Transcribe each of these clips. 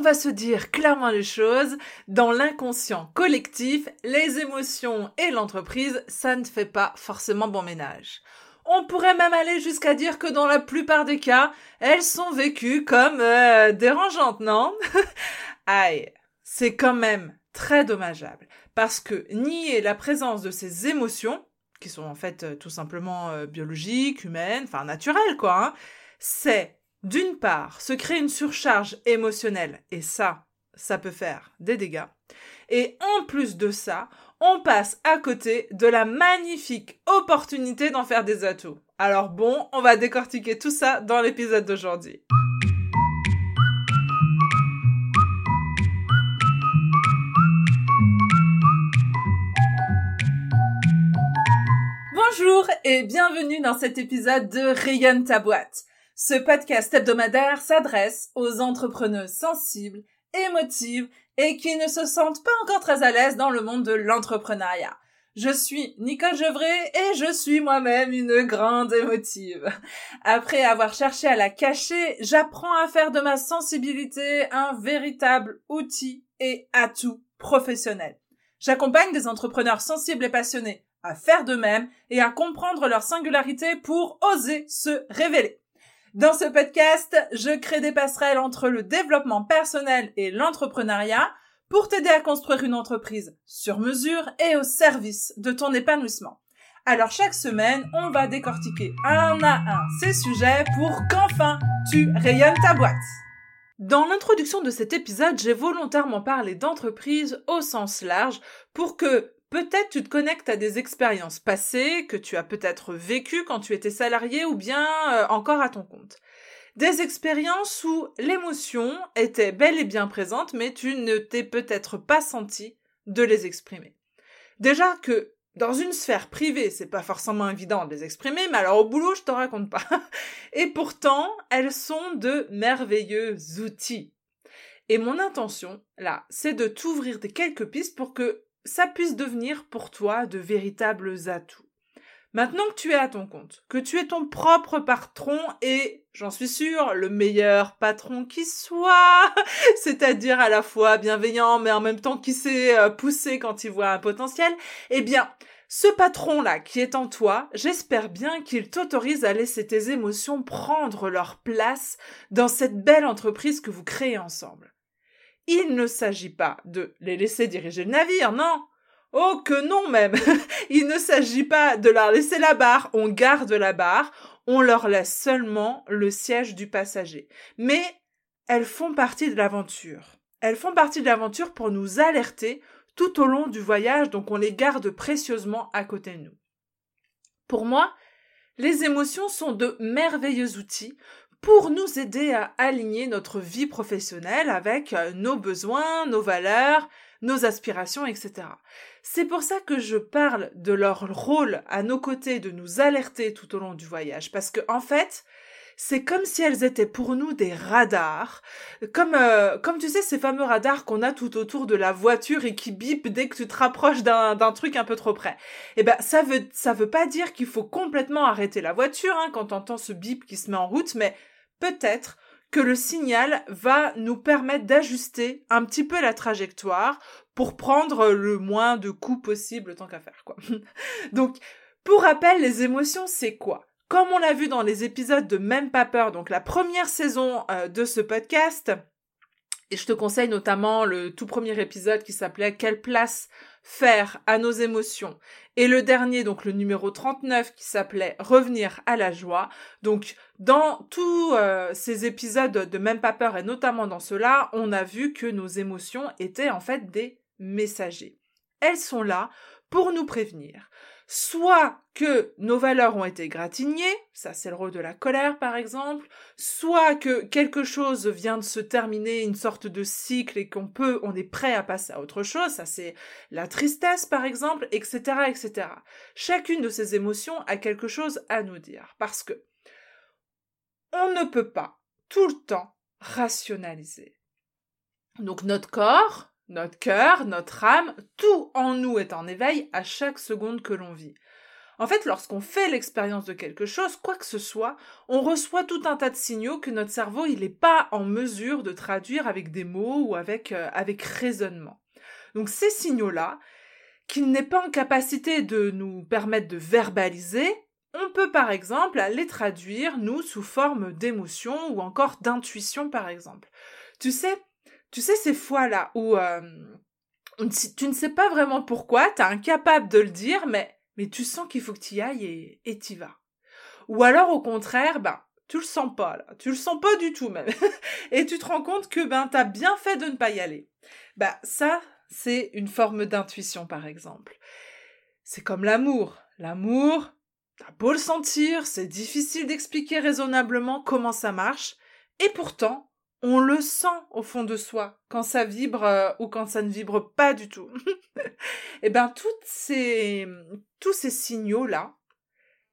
on va se dire clairement les choses, dans l'inconscient collectif, les émotions et l'entreprise, ça ne fait pas forcément bon ménage. On pourrait même aller jusqu'à dire que dans la plupart des cas, elles sont vécues comme euh, dérangeantes, non? Aïe, c'est quand même très dommageable, parce que nier la présence de ces émotions, qui sont en fait euh, tout simplement euh, biologiques, humaines, enfin naturelles quoi, hein, c'est d'une part se créer une surcharge émotionnelle, et ça, ça peut faire des dégâts, et en plus de ça, on passe à côté de la magnifique opportunité d'en faire des atouts. Alors bon, on va décortiquer tout ça dans l'épisode d'aujourd'hui. Bonjour et bienvenue dans cet épisode de Rayonne ta boîte. Ce podcast hebdomadaire s'adresse aux entrepreneuses sensibles, émotives et qui ne se sentent pas encore très à l'aise dans le monde de l'entrepreneuriat. Je suis Nicole Gevray et je suis moi-même une grande émotive. Après avoir cherché à la cacher, j'apprends à faire de ma sensibilité un véritable outil et atout professionnel. J'accompagne des entrepreneurs sensibles et passionnés à faire de même et à comprendre leur singularité pour oser se révéler. Dans ce podcast, je crée des passerelles entre le développement personnel et l'entrepreneuriat pour t'aider à construire une entreprise sur mesure et au service de ton épanouissement. Alors chaque semaine, on va décortiquer un à un ces sujets pour qu'enfin tu rayonnes ta boîte. Dans l'introduction de cet épisode, j'ai volontairement parlé d'entreprise au sens large pour que Peut-être tu te connectes à des expériences passées que tu as peut-être vécues quand tu étais salarié ou bien euh, encore à ton compte. Des expériences où l'émotion était bel et bien présente mais tu ne t'es peut-être pas senti de les exprimer. Déjà que dans une sphère privée, c'est pas forcément évident de les exprimer, mais alors au boulot, je te raconte pas. Et pourtant, elles sont de merveilleux outils. Et mon intention, là, c'est de t'ouvrir des quelques pistes pour que ça puisse devenir pour toi de véritables atouts. Maintenant que tu es à ton compte, que tu es ton propre patron et, j'en suis sûre, le meilleur patron qui soit, c'est-à-dire à la fois bienveillant mais en même temps qui sait euh, pousser quand il voit un potentiel, eh bien, ce patron-là qui est en toi, j'espère bien qu'il t'autorise à laisser tes émotions prendre leur place dans cette belle entreprise que vous créez ensemble. Il ne s'agit pas de les laisser diriger le navire, non. Oh que non même. Il ne s'agit pas de leur laisser la barre, on garde la barre, on leur laisse seulement le siège du passager. Mais elles font partie de l'aventure. Elles font partie de l'aventure pour nous alerter tout au long du voyage, donc on les garde précieusement à côté de nous. Pour moi, les émotions sont de merveilleux outils pour nous aider à aligner notre vie professionnelle avec euh, nos besoins, nos valeurs, nos aspirations, etc. C'est pour ça que je parle de leur rôle à nos côtés de nous alerter tout au long du voyage, parce que en fait, c'est comme si elles étaient pour nous des radars, comme euh, comme tu sais ces fameux radars qu'on a tout autour de la voiture et qui bipent dès que tu te rapproches d'un d'un truc un peu trop près. Eh ben ça veut ça veut pas dire qu'il faut complètement arrêter la voiture hein, quand entend ce bip qui se met en route, mais peut-être que le signal va nous permettre d'ajuster un petit peu la trajectoire pour prendre le moins de coups possible tant qu'à faire, quoi. donc, pour rappel, les émotions, c'est quoi? Comme on l'a vu dans les épisodes de Même pas peur, donc la première saison euh, de ce podcast, et je te conseille notamment le tout premier épisode qui s'appelait Quelle place faire à nos émotions? Et le dernier donc le numéro 39 qui s'appelait Revenir à la joie. Donc dans tous euh, ces épisodes de Même pas peur et notamment dans cela, on a vu que nos émotions étaient en fait des messagers. Elles sont là pour nous prévenir soit que nos valeurs ont été gratignées, ça c'est le rôle de la colère par exemple, soit que quelque chose vient de se terminer, une sorte de cycle et qu'on peut, on est prêt à passer à autre chose, ça c'est la tristesse par exemple, etc., etc. Chacune de ces émotions a quelque chose à nous dire parce que on ne peut pas tout le temps rationaliser. Donc notre corps, notre cœur, notre âme, tout en nous est en éveil à chaque seconde que l'on vit. En fait, lorsqu'on fait l'expérience de quelque chose, quoi que ce soit, on reçoit tout un tas de signaux que notre cerveau, il n'est pas en mesure de traduire avec des mots ou avec, euh, avec raisonnement. Donc ces signaux-là, qu'il n'est pas en capacité de nous permettre de verbaliser, on peut par exemple les traduire, nous, sous forme d'émotion ou encore d'intuition, par exemple. Tu sais, tu sais ces fois-là où euh, tu ne sais pas vraiment pourquoi, tu es incapable de le dire, mais mais tu sens qu'il faut que tu y ailles et tu y vas. Ou alors au contraire, ben, tu le sens pas là, tu le sens pas du tout même. et tu te rends compte que ben as bien fait de ne pas y aller. Ben ça, c'est une forme d'intuition par exemple. C'est comme l'amour. L'amour, t'as beau le sentir, c'est difficile d'expliquer raisonnablement comment ça marche, et pourtant, on le sent au fond de soi quand ça vibre euh, ou quand ça ne vibre pas du tout. et eh ben toutes ces tous ces signaux là,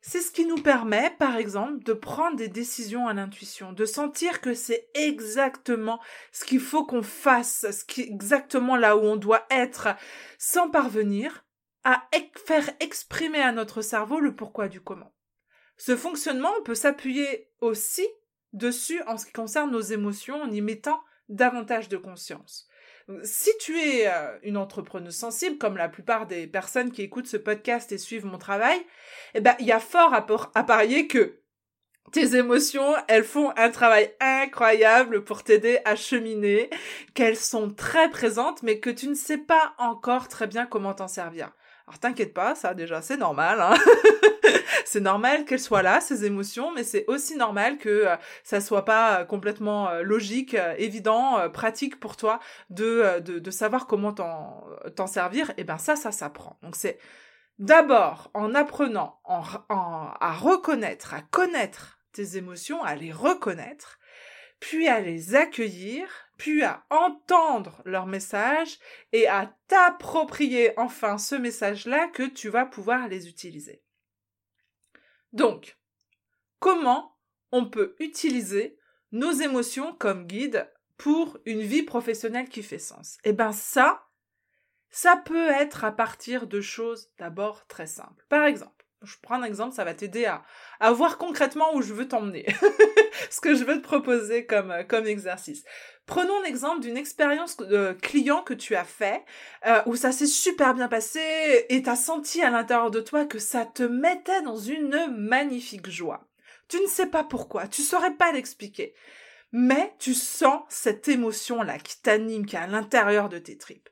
c'est ce qui nous permet par exemple de prendre des décisions à l'intuition, de sentir que c'est exactement ce qu'il faut qu'on fasse, ce qui exactement là où on doit être sans parvenir à faire exprimer à notre cerveau le pourquoi du comment. Ce fonctionnement peut s'appuyer aussi dessus en ce qui concerne nos émotions en y mettant davantage de conscience. Si tu es euh, une entrepreneuse sensible, comme la plupart des personnes qui écoutent ce podcast et suivent mon travail, eh ben, il y a fort à, parier que tes émotions, elles font un travail incroyable pour t'aider à cheminer, qu'elles sont très présentes, mais que tu ne sais pas encore très bien comment t'en servir. Alors t'inquiète pas, ça déjà c'est normal. Hein c'est normal qu'elles soient là, ces émotions, mais c'est aussi normal que euh, ça soit pas euh, complètement euh, logique, évident, pratique pour toi de, de, de savoir comment t'en servir. Et ben ça, ça s'apprend. Donc c'est d'abord en apprenant en, à reconnaître, à connaître tes émotions, à les reconnaître, puis à les accueillir, puis à entendre leur message et à t'approprier enfin ce message-là que tu vas pouvoir les utiliser. Donc, comment on peut utiliser nos émotions comme guide pour une vie professionnelle qui fait sens? Eh bien ça, ça peut être à partir de choses d'abord très simples. Par exemple, je prends un exemple, ça va t'aider à, à voir concrètement où je veux t'emmener, ce que je veux te proposer comme, comme exercice. Prenons l'exemple d'une expérience de client que tu as fait, euh, où ça s'est super bien passé et t'as senti à l'intérieur de toi que ça te mettait dans une magnifique joie. Tu ne sais pas pourquoi, tu saurais pas l'expliquer, mais tu sens cette émotion-là qui t'anime, qui est à l'intérieur de tes tripes.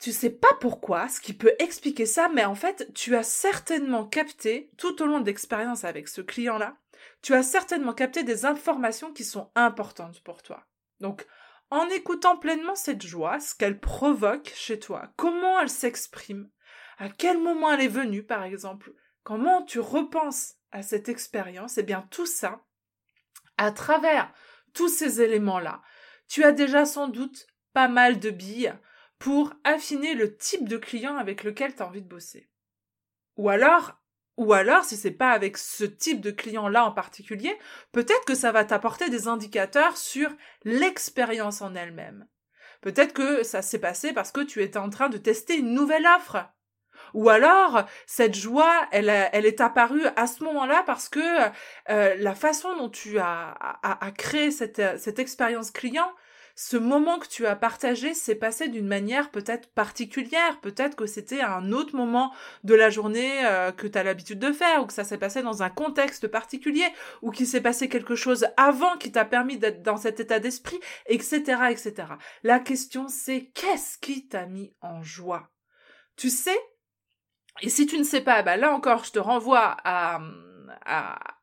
Tu sais pas pourquoi, ce qui peut expliquer ça, mais en fait, tu as certainement capté, tout au long de l'expérience avec ce client-là, tu as certainement capté des informations qui sont importantes pour toi. Donc, en écoutant pleinement cette joie, ce qu'elle provoque chez toi, comment elle s'exprime, à quel moment elle est venue, par exemple, comment tu repenses à cette expérience, eh bien tout ça, à travers tous ces éléments-là, tu as déjà sans doute pas mal de billes pour affiner le type de client avec lequel tu as envie de bosser. Ou alors, ou alors, si c'est pas avec ce type de client-là en particulier, peut-être que ça va t'apporter des indicateurs sur l'expérience en elle-même. Peut-être que ça s'est passé parce que tu étais en train de tester une nouvelle offre. Ou alors, cette joie, elle, est apparue à ce moment-là parce que euh, la façon dont tu as, créé cette expérience client, ce moment que tu as partagé s'est passé d'une manière peut-être particulière, peut-être que c'était un autre moment de la journée euh, que tu as l'habitude de faire, ou que ça s'est passé dans un contexte particulier, ou qu'il s'est passé quelque chose avant qui t'a permis d'être dans cet état d'esprit, etc., etc. La question c'est qu'est-ce qui t'a mis en joie? Tu sais? Et si tu ne sais pas, bah là encore, je te renvoie à,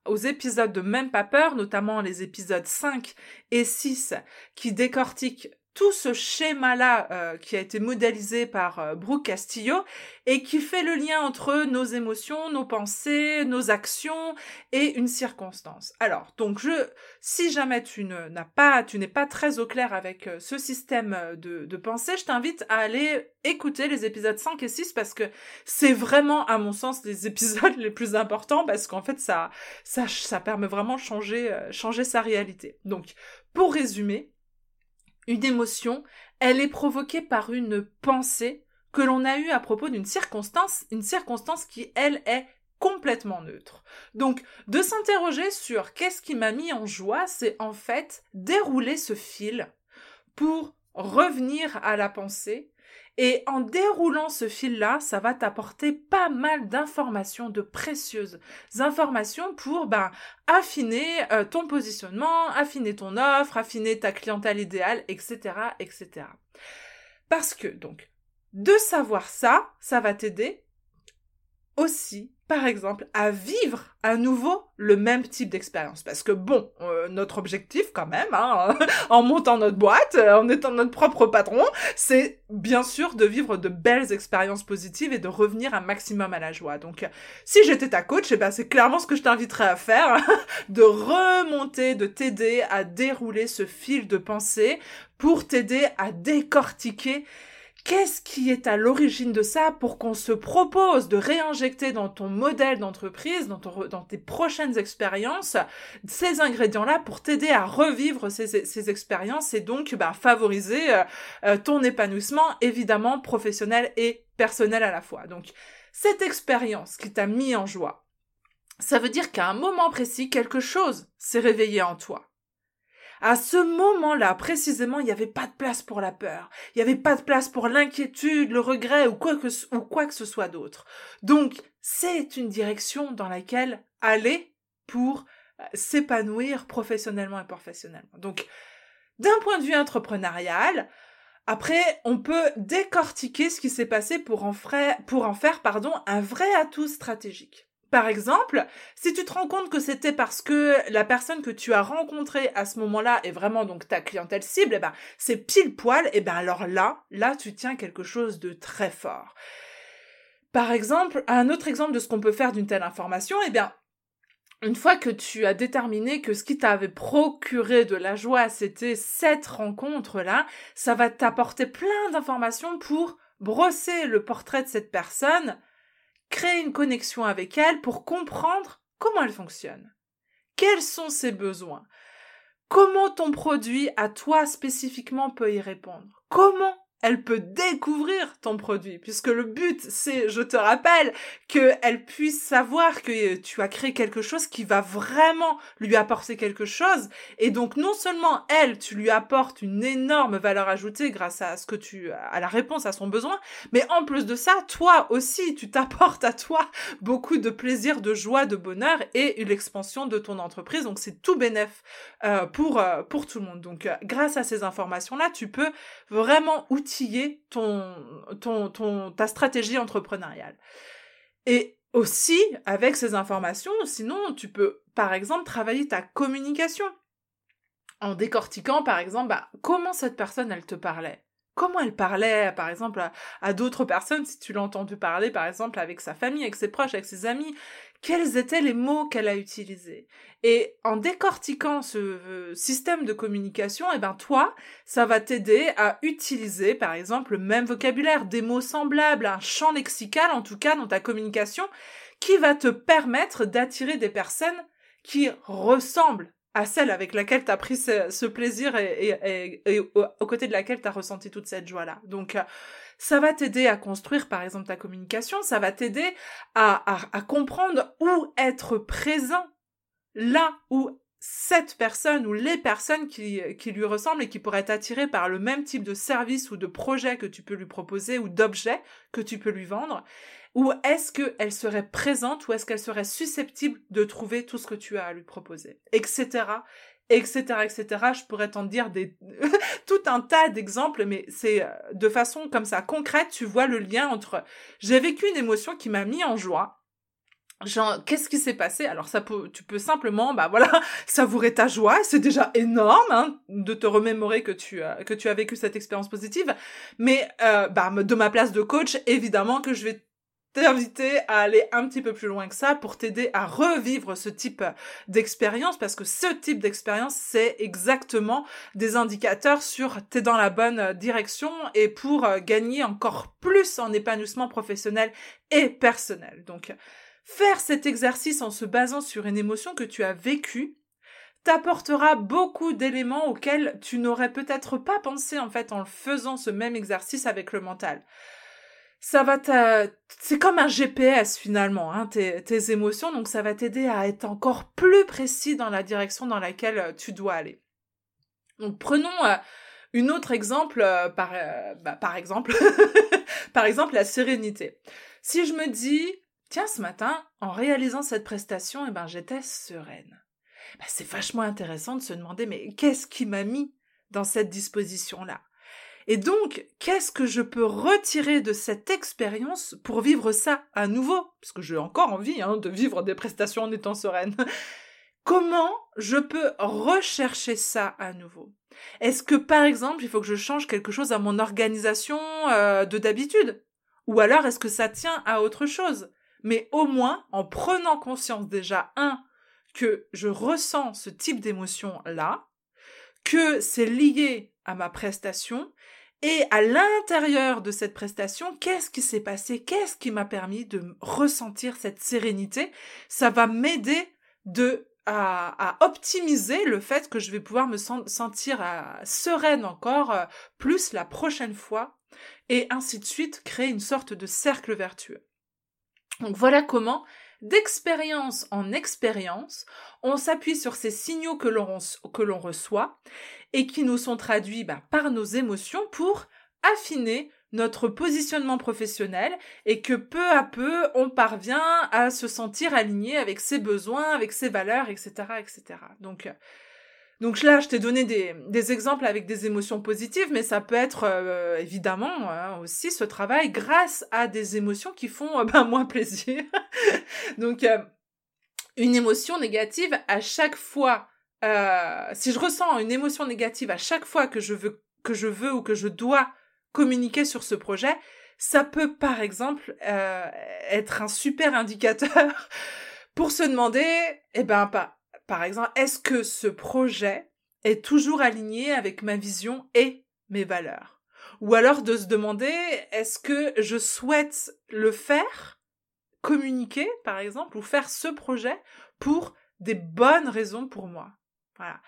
aux épisodes de Même pas peur, notamment les épisodes 5 et 6 qui décortiquent tout ce schéma-là euh, qui a été modélisé par euh, Brooke Castillo et qui fait le lien entre nos émotions, nos pensées, nos actions et une circonstance. Alors, donc je, si jamais tu n'as pas, tu n'es pas très au clair avec euh, ce système de, de pensée, je t'invite à aller écouter les épisodes 5 et 6 parce que c'est vraiment, à mon sens, les épisodes les plus importants parce qu'en fait, ça, ça, ça permet vraiment de changer, changer sa réalité. Donc, pour résumer, une émotion, elle est provoquée par une pensée que l'on a eu à propos d'une circonstance, une circonstance qui, elle, est complètement neutre. Donc, de s'interroger sur qu'est-ce qui m'a mis en joie, c'est en fait dérouler ce fil pour revenir à la pensée et en déroulant ce fil-là, ça va t'apporter pas mal d'informations, de précieuses informations pour ben, affiner euh, ton positionnement, affiner ton offre, affiner ta clientèle idéale, etc., etc. Parce que, donc, de savoir ça, ça va t'aider aussi par exemple, à vivre à nouveau le même type d'expérience. Parce que bon, euh, notre objectif quand même, hein, en montant notre boîte, euh, en étant notre propre patron, c'est bien sûr de vivre de belles expériences positives et de revenir un maximum à la joie. Donc, si j'étais ta coach, eh ben, c'est clairement ce que je t'inviterais à faire, de remonter, de t'aider à dérouler ce fil de pensée pour t'aider à décortiquer Qu'est-ce qui est à l'origine de ça pour qu'on se propose de réinjecter dans ton modèle d'entreprise, dans, tes prochaines expériences, ces ingrédients-là pour t'aider à revivre ces, expériences et donc bah, favoriser euh, euh, ton épanouissement, évidemment professionnel et personnel à la fois. Donc, cette expérience qui t'a mis en joie, ça veut dire qu'à un moment précis, quelque chose s'est réveillé en toi. À ce moment-là, précisément, il n'y avait pas de place pour la peur. Il n'y avait pas de place pour l'inquiétude, le regret ou quoi que, ce soit d'autre. Donc, c'est une direction dans laquelle aller pour euh, s'épanouir professionnellement et professionnellement. Donc, d'un point de vue entrepreneurial, après, on peut décortiquer ce qui s'est passé pour en, faire un vrai atout stratégique. Par exemple, si tu te rends compte que c'était parce que la personne que tu as rencontrée à ce moment-là est vraiment donc ta clientèle cible, eh ben, c'est pile poil, eh ben alors là, là, tu tiens quelque chose de très fort. Par exemple, un autre exemple de ce qu'on peut faire d'une telle information, eh bien, une fois que tu as déterminé que ce qui t'avait procuré de la joie, c'était cette rencontre-là, ça va t'apporter plein d'informations pour brosser le portrait de cette personne créer une connexion avec elle pour comprendre comment elle fonctionne. Quels sont ses besoins? Comment ton produit à toi spécifiquement peut y répondre? Comment elle peut découvrir ton produit, puisque le but, c'est, je te rappelle, qu'elle puisse savoir que tu as créé quelque chose qui va vraiment lui apporter quelque chose, et donc non seulement elle, tu lui apportes une énorme valeur ajoutée grâce à ce que tu, à la réponse à son besoin, mais en plus de ça, toi aussi, tu t'apportes à toi beaucoup de plaisir, de joie, de bonheur et une expansion de ton entreprise, donc c'est tout bénéf euh, pour euh, pour tout le monde. Donc, euh, grâce à ces informations-là, tu peux vraiment ta stratégie entrepreneuriale. Et aussi, avec ces informations, sinon, tu peux, par exemple, travailler ta communication en décortiquant, par exemple, bah, comment cette personne, elle te parlait. Comment elle parlait, par exemple, à d'autres personnes, si tu l'as entendu parler, par exemple, avec sa famille, avec ses proches, avec ses amis quels étaient les mots qu'elle a utilisés? Et en décortiquant ce euh, système de communication, eh ben toi, ça va t'aider à utiliser, par exemple, le même vocabulaire, des mots semblables, un champ lexical, en tout cas, dans ta communication, qui va te permettre d'attirer des personnes qui ressemblent à celle avec laquelle tu as pris ce, plaisir et, aux côtés de laquelle tu as ressenti toute cette joie-là. Donc, euh, ça va t'aider à construire, par exemple, ta communication, ça va t'aider à, à, comprendre où être présent là où cette personne ou les personnes qui, qui lui ressemblent et qui pourraient être attirées par le même type de service ou de projet que tu peux lui proposer ou d'objet que tu peux lui vendre, ou est-ce qu'elle serait présente ou est-ce qu'elle serait susceptible de trouver tout ce que tu as à lui proposer, etc etc., etc. Je pourrais t'en dire des tout un tas d'exemples, mais c'est euh, de façon comme ça concrète, tu vois le lien entre j'ai vécu une émotion qui m'a mis en joie. Genre, qu'est-ce qui s'est passé? Alors ça peut, tu peux simplement, bah voilà, savourer ta joie. C'est déjà énorme hein, de te remémorer que tu as que tu as vécu cette expérience positive. Mais euh, bah de ma place de coach, évidemment que je vais t'inviter à aller un petit peu plus loin que ça pour t'aider à revivre ce type d'expérience parce que ce type d'expérience c'est exactement des indicateurs sur t'es dans la bonne direction et pour euh, gagner encore plus en épanouissement professionnel et personnel. Donc faire cet exercice en se basant sur une émotion que tu as vécue t'apportera beaucoup d'éléments auxquels tu n'aurais peut-être pas pensé en fait en faisant ce même exercice avec le mental. Ça va c'est comme un GPS finalement, hein, tes, tes émotions, donc ça va t'aider à être encore plus précis dans la direction dans laquelle euh, tu dois aller. Donc prenons euh, une autre exemple, euh, par, bah, par exemple, par exemple la sérénité. Si je me dis, tiens, ce matin, en réalisant cette prestation, eh ben, j'étais sereine. Bah, c'est vachement intéressant de se demander, mais qu'est-ce qui m'a mis dans cette disposition-là? Et donc, qu'est-ce que je peux retirer de cette expérience pour vivre ça à nouveau? Parce que j'ai encore envie hein, de vivre des prestations en étant sereine. Comment je peux rechercher ça à nouveau? Est-ce que par exemple, il faut que je change quelque chose à mon organisation euh, de d'habitude? Ou alors est-ce que ça tient à autre chose? Mais au moins, en prenant conscience déjà, un, que je ressens ce type d'émotion-là, que c'est lié à ma prestation et à l'intérieur de cette prestation, qu'est-ce qui s'est passé? Qu'est-ce qui m'a permis de ressentir cette sérénité? Ça va m'aider de à, optimiser le fait que je vais pouvoir me sentir euh, sereine encore euh, plus la prochaine fois et ainsi de suite créer une sorte de cercle vertueux. Donc voilà comment d'expérience en expérience, on s'appuie sur ces signaux que l'on reçoit et qui nous sont traduits bah, par nos émotions pour affiner notre positionnement professionnel et que peu à peu on parvient à se sentir aligné avec ses besoins, avec ses valeurs, etc., etc. Donc donc là, je t'ai donné des, exemples avec des émotions positives, mais ça peut être euh, évidemment hein, aussi ce travail grâce à des émotions qui font euh, ben, moins plaisir. Donc euh, une émotion négative à chaque fois, si je ressens une émotion négative à chaque fois que je veux que je veux ou que je dois communiquer sur ce projet, ça peut par exemple être un super indicateur pour se demander, eh ben pas par exemple, est-ce que ce projet est toujours aligné avec ma vision et mes valeurs? Ou alors de se demander, est-ce que je souhaite le faire, communiquer par exemple, ou faire ce projet pour des bonnes raisons pour moi? Voilà.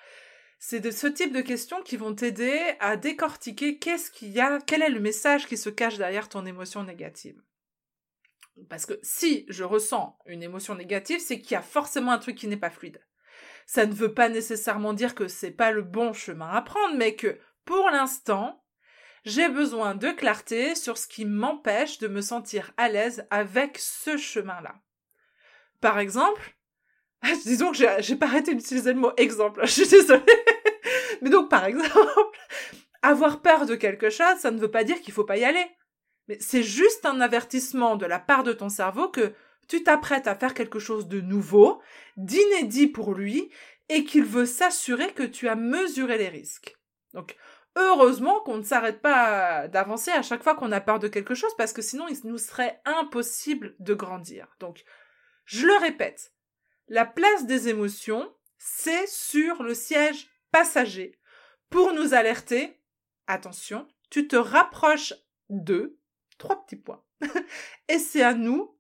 C'est de ce type de questions qui vont t'aider à décortiquer qu'est-ce qu'il y a, quel est le message qui se cache derrière ton émotion négative. Parce que si je ressens une émotion négative, c'est qu'il y a forcément un truc qui n'est pas fluide. Ça ne veut pas nécessairement dire que c'est pas le bon chemin à prendre, mais que pour l'instant, j'ai besoin de clarté sur ce qui m'empêche de me sentir à l'aise avec ce chemin-là. Par exemple, disons que j'ai pas arrêté d'utiliser le mot exemple, je suis désolée. Mais donc, par exemple, avoir peur de quelque chose, ça ne veut pas dire qu'il faut pas y aller. Mais c'est juste un avertissement de la part de ton cerveau que tu t'apprêtes à faire quelque chose de nouveau, d'inédit pour lui, et qu'il veut s'assurer que tu as mesuré les risques. Donc, heureusement qu'on ne s'arrête pas d'avancer à chaque fois qu'on a peur de quelque chose, parce que sinon il nous serait impossible de grandir. Donc, je le répète, la place des émotions, c'est sur le siège passager pour nous alerter. Attention, tu te rapproches de trois petits points. et c'est à nous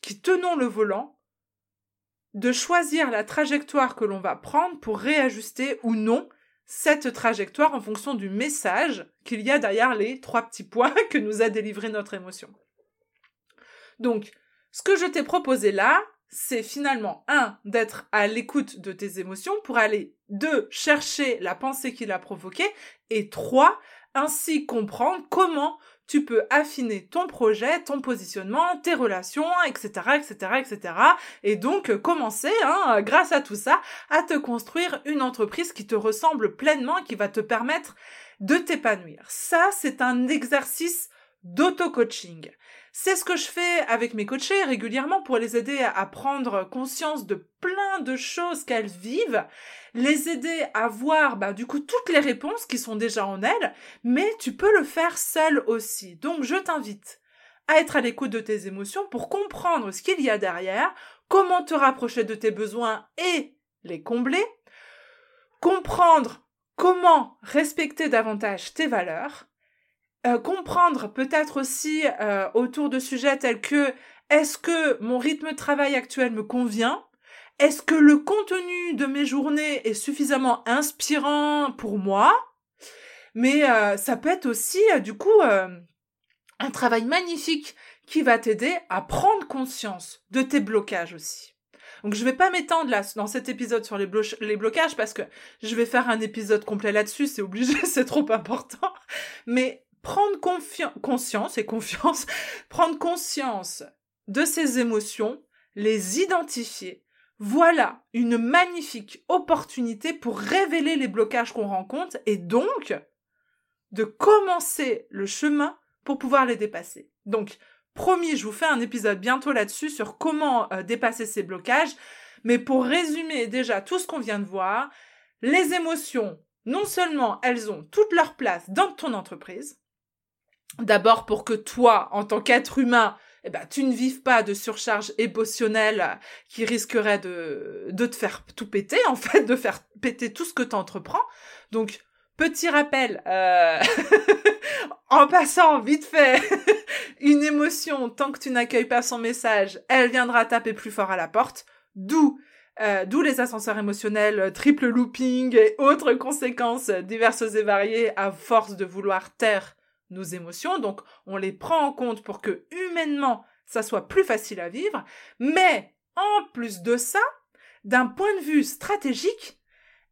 qui tenons le volant, de choisir la trajectoire que l'on va prendre pour réajuster ou non cette trajectoire en fonction du message qu'il y a derrière les trois petits points que nous a délivré notre émotion. Donc, ce que je t'ai proposé là, c'est finalement, un, d'être à l'écoute de tes émotions pour aller, deux, chercher la pensée qui l'a provoquée, et trois, ainsi comprendre comment tu peux affiner ton projet, ton positionnement, tes relations, etc., etc., etc. Et donc euh, commencer, hein, grâce à tout ça, à te construire une entreprise qui te ressemble pleinement, qui va te permettre de t'épanouir. Ça, c'est un exercice d'auto-coaching. C'est ce que je fais avec mes coachés régulièrement pour les aider à prendre conscience de plein de choses qu'elles vivent, les aider à voir bah, du coup toutes les réponses qui sont déjà en elles, mais tu peux le faire seul aussi. Donc je t'invite à être à l'écoute de tes émotions pour comprendre ce qu'il y a derrière, comment te rapprocher de tes besoins et les combler, comprendre comment respecter davantage tes valeurs, euh, comprendre peut-être aussi euh, autour de sujets tels que est-ce que mon rythme de travail actuel me convient? Est-ce que le contenu de mes journées est suffisamment inspirant pour moi? Mais euh, ça peut être aussi du coup Un travail magnifique qui va t'aider à prendre conscience de tes blocages aussi. Donc je vais pas m'étendre là dans cet épisode sur les, blocages parce que je vais faire un épisode complet là-dessus, c'est obligé, c'est trop important. Mais prendre conscience et confiance, prendre conscience de ces émotions, les identifier, voilà une magnifique opportunité pour révéler les blocages qu'on rencontre et donc de commencer le chemin pour pouvoir les dépasser. Donc, promis, je vous fais un épisode bientôt là-dessus sur comment euh, dépasser ces blocages. Mais pour résumer déjà tout ce qu'on vient de voir, les émotions, non seulement elles ont toute leur place dans ton entreprise, d'abord pour que toi, en tant qu'être humain, eh ben, tu ne vives pas de surcharge émotionnelle qui risquerait de, de te faire tout péter, en fait, de faire péter tout ce que tu. Donc, petit rappel, euh... en passant vite fait, une émotion, tant que tu n'accueilles pas son message, elle viendra taper plus fort à la porte. D'où euh, D'où les ascenseurs émotionnels, triple looping et autres conséquences diverses et variées à force de vouloir taire nos émotions, donc on les prend en compte pour que humainement ça soit plus facile à vivre, mais en plus de ça, d'un point de vue stratégique,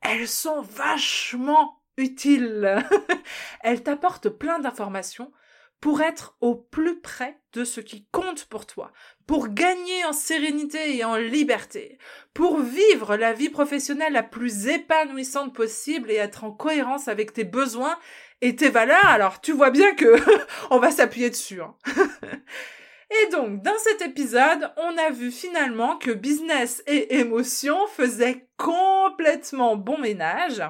elles sont vachement utiles. elles t'apportent plein d'informations pour être au plus près de ce qui compte pour toi, pour gagner en sérénité et en liberté, pour vivre la vie professionnelle la plus épanouissante possible et être en cohérence avec tes besoins et tes valeurs, alors tu vois bien que on va s'appuyer dessus. Hein. et donc, dans cet épisode, on a vu finalement que business et émotion faisaient complètement bon ménage.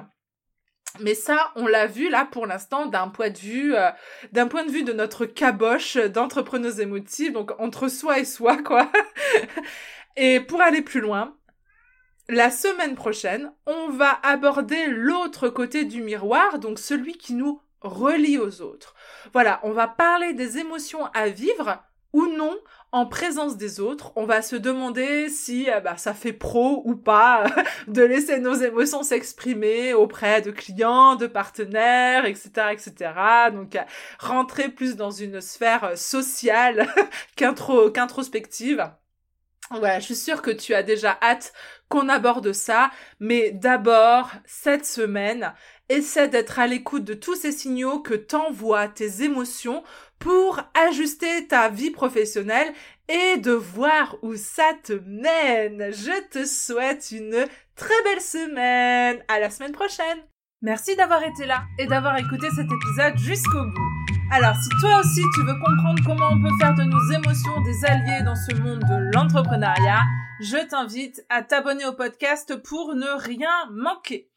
Mais ça, on l'a vu là pour l'instant d'un point de vue, euh, d'un point de vue de notre caboche d'entrepreneuse émotive, donc entre soi et soi, quoi. et pour aller plus loin, la semaine prochaine, on va aborder l'autre côté du miroir, donc celui qui nous relie aux autres. Voilà, on va parler des émotions à vivre ou non en présence des autres. On va se demander si euh, bah, ça fait pro ou pas de laisser nos émotions s'exprimer auprès de clients, de partenaires, etc., etc. Donc euh, rentrer plus dans une sphère euh, sociale qu'introspective. Voilà, je suis sûre que tu as déjà hâte qu'on aborde ça, mais d'abord, cette semaine, essaie d'être à l'écoute de tous ces signaux que t'envoient tes émotions pour ajuster ta vie professionnelle et de voir où ça te mène. Je te souhaite une très belle semaine. À la semaine prochaine. Merci d'avoir été là et d'avoir écouté cet épisode jusqu'au bout. Alors, si toi aussi tu veux comprendre comment on peut faire de nos émotions des alliés dans ce monde de l'entrepreneuriat, je t'invite à t'abonner au podcast pour ne rien manquer.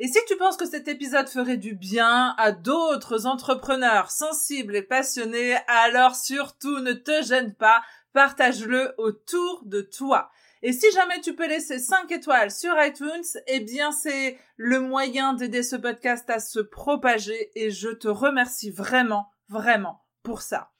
Et si tu penses que cet épisode ferait du bien à d'autres entrepreneurs sensibles et passionnés, alors surtout ne te gêne pas, partage-le autour de toi. Et si jamais tu peux laisser 5 étoiles sur iTunes, eh bien c'est le moyen d'aider ce podcast à se propager et je te remercie vraiment vraiment pour ça.